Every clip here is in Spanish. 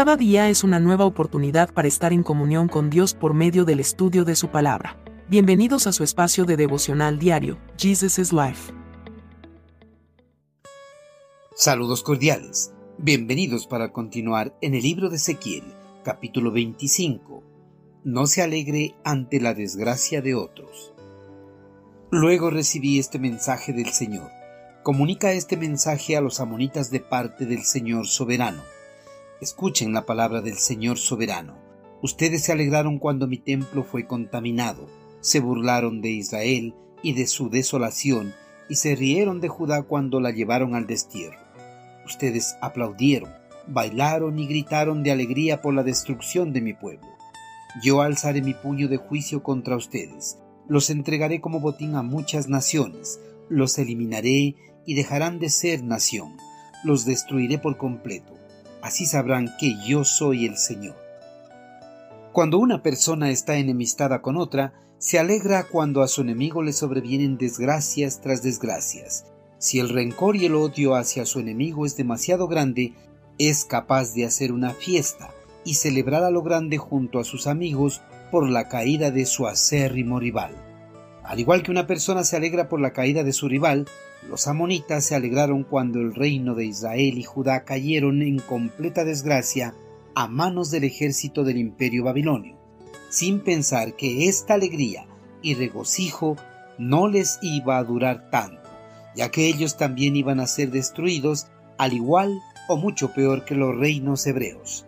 Cada día es una nueva oportunidad para estar en comunión con Dios por medio del estudio de su palabra. Bienvenidos a su espacio de devocional diario, Jesus is Life. Saludos cordiales. Bienvenidos para continuar en el libro de Ezequiel, capítulo 25. No se alegre ante la desgracia de otros. Luego recibí este mensaje del Señor. Comunica este mensaje a los amonitas de parte del Señor soberano. Escuchen la palabra del Señor soberano. Ustedes se alegraron cuando mi templo fue contaminado, se burlaron de Israel y de su desolación, y se rieron de Judá cuando la llevaron al destierro. Ustedes aplaudieron, bailaron y gritaron de alegría por la destrucción de mi pueblo. Yo alzaré mi puño de juicio contra ustedes, los entregaré como botín a muchas naciones, los eliminaré y dejarán de ser nación, los destruiré por completo. Así sabrán que yo soy el Señor. Cuando una persona está enemistada con otra, se alegra cuando a su enemigo le sobrevienen desgracias tras desgracias. Si el rencor y el odio hacia su enemigo es demasiado grande, es capaz de hacer una fiesta y celebrar a lo grande junto a sus amigos por la caída de su acérrimo rival. Al igual que una persona se alegra por la caída de su rival, los amonitas se alegraron cuando el reino de Israel y Judá cayeron en completa desgracia a manos del ejército del imperio babilonio, sin pensar que esta alegría y regocijo no les iba a durar tanto, ya que ellos también iban a ser destruidos al igual o mucho peor que los reinos hebreos.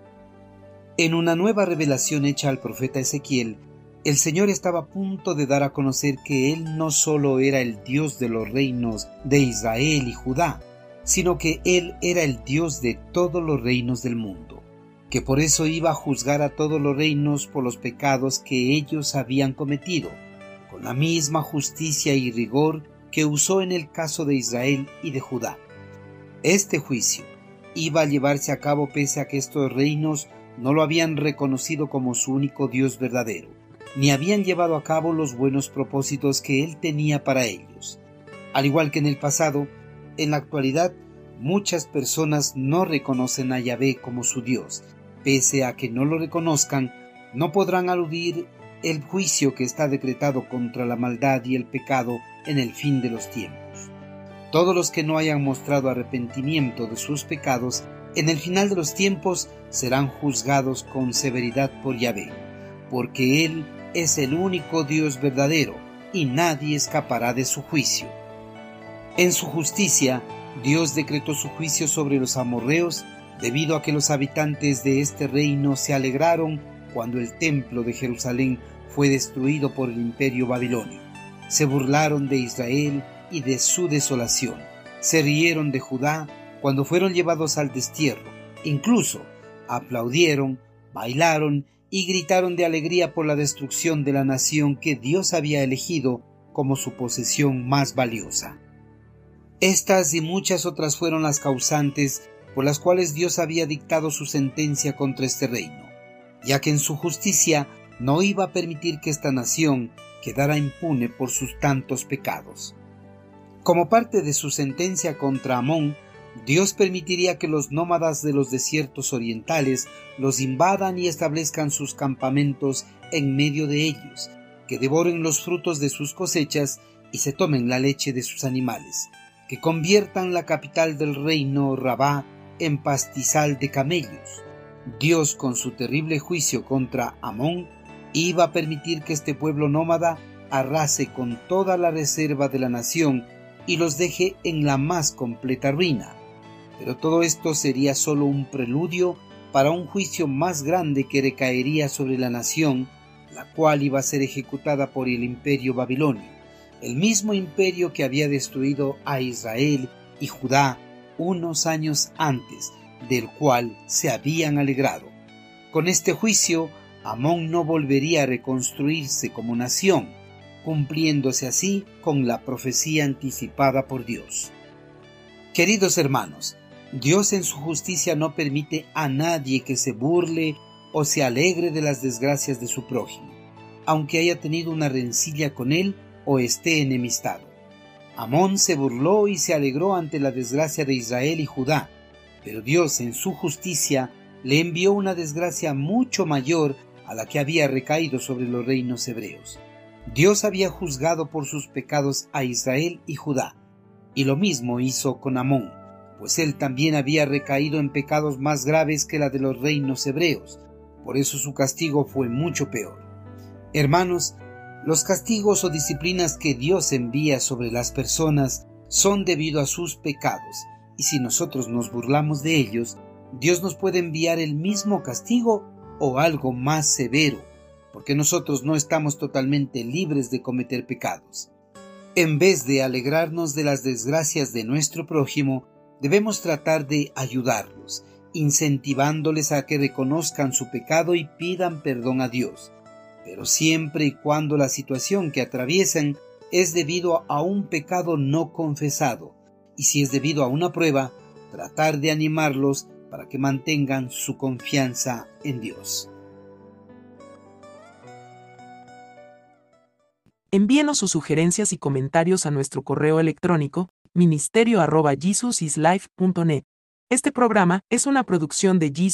En una nueva revelación hecha al profeta Ezequiel, el Señor estaba a punto de dar a conocer que Él no solo era el Dios de los reinos de Israel y Judá, sino que Él era el Dios de todos los reinos del mundo, que por eso iba a juzgar a todos los reinos por los pecados que ellos habían cometido, con la misma justicia y rigor que usó en el caso de Israel y de Judá. Este juicio iba a llevarse a cabo pese a que estos reinos no lo habían reconocido como su único Dios verdadero ni habían llevado a cabo los buenos propósitos que él tenía para ellos. Al igual que en el pasado, en la actualidad muchas personas no reconocen a Yahvé como su Dios. Pese a que no lo reconozcan, no podrán aludir el juicio que está decretado contra la maldad y el pecado en el fin de los tiempos. Todos los que no hayan mostrado arrepentimiento de sus pecados, en el final de los tiempos serán juzgados con severidad por Yahvé, porque Él es el único Dios verdadero y nadie escapará de su juicio. En su justicia, Dios decretó su juicio sobre los amorreos debido a que los habitantes de este reino se alegraron cuando el templo de Jerusalén fue destruido por el imperio babilonio. Se burlaron de Israel y de su desolación. Se rieron de Judá cuando fueron llevados al destierro. Incluso aplaudieron, bailaron y gritaron de alegría por la destrucción de la nación que Dios había elegido como su posesión más valiosa. Estas y muchas otras fueron las causantes por las cuales Dios había dictado su sentencia contra este reino, ya que en su justicia no iba a permitir que esta nación quedara impune por sus tantos pecados. Como parte de su sentencia contra Amón, Dios permitiría que los nómadas de los desiertos orientales los invadan y establezcan sus campamentos en medio de ellos, que devoren los frutos de sus cosechas y se tomen la leche de sus animales, que conviertan la capital del reino Rabá en pastizal de camellos. Dios, con su terrible juicio contra Amón, iba a permitir que este pueblo nómada arrase con toda la reserva de la nación y los deje en la más completa ruina. Pero todo esto sería solo un preludio para un juicio más grande que recaería sobre la nación, la cual iba a ser ejecutada por el imperio babilonio, el mismo imperio que había destruido a Israel y Judá unos años antes, del cual se habían alegrado. Con este juicio, Amón no volvería a reconstruirse como nación, cumpliéndose así con la profecía anticipada por Dios. Queridos hermanos, Dios en su justicia no permite a nadie que se burle o se alegre de las desgracias de su prójimo, aunque haya tenido una rencilla con él o esté enemistado. Amón se burló y se alegró ante la desgracia de Israel y Judá, pero Dios en su justicia le envió una desgracia mucho mayor a la que había recaído sobre los reinos hebreos. Dios había juzgado por sus pecados a Israel y Judá, y lo mismo hizo con Amón, pues él también había recaído en pecados más graves que la de los reinos hebreos, por eso su castigo fue mucho peor. Hermanos, los castigos o disciplinas que Dios envía sobre las personas son debido a sus pecados, y si nosotros nos burlamos de ellos, Dios nos puede enviar el mismo castigo o algo más severo, porque nosotros no estamos totalmente libres de cometer pecados. En vez de alegrarnos de las desgracias de nuestro prójimo, debemos tratar de ayudarlos, incentivándoles a que reconozcan su pecado y pidan perdón a Dios, pero siempre y cuando la situación que atraviesan es debido a un pecado no confesado, y si es debido a una prueba, tratar de animarlos para que mantengan su confianza en Dios. Envíenos sus sugerencias y comentarios a nuestro correo electrónico ministerio.jesusislife.net. Este programa es una producción de Jesus